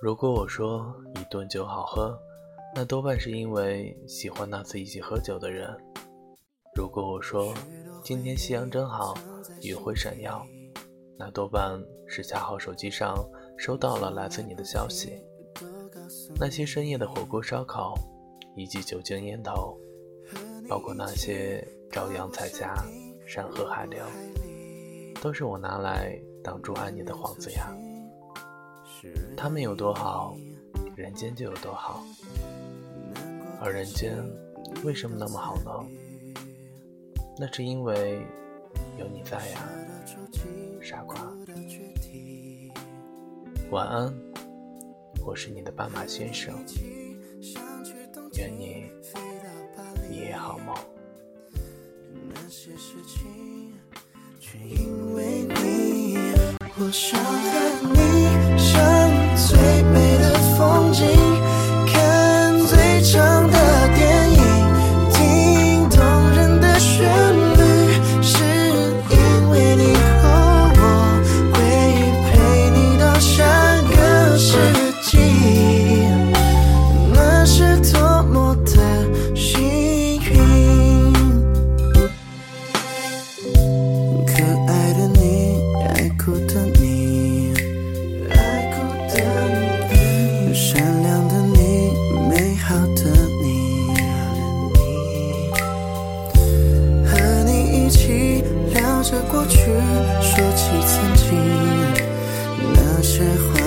如果我说一顿酒好喝，那多半是因为喜欢那次一起喝酒的人；如果我说今天夕阳真好，余晖闪耀，那多半是恰好手机上收到了来自你的消息。那些深夜的火锅烧烤，以及酒精烟头，包括那些朝阳彩霞、山河海流，都是我拿来挡住爱你的幌子呀。他们有多好，人间就有多好。而人间为什么那么好呢？那是因为有你在呀，傻瓜。晚安，我是你的斑马先生。愿你一夜好梦。我想和你着过去，说起曾经，那些话。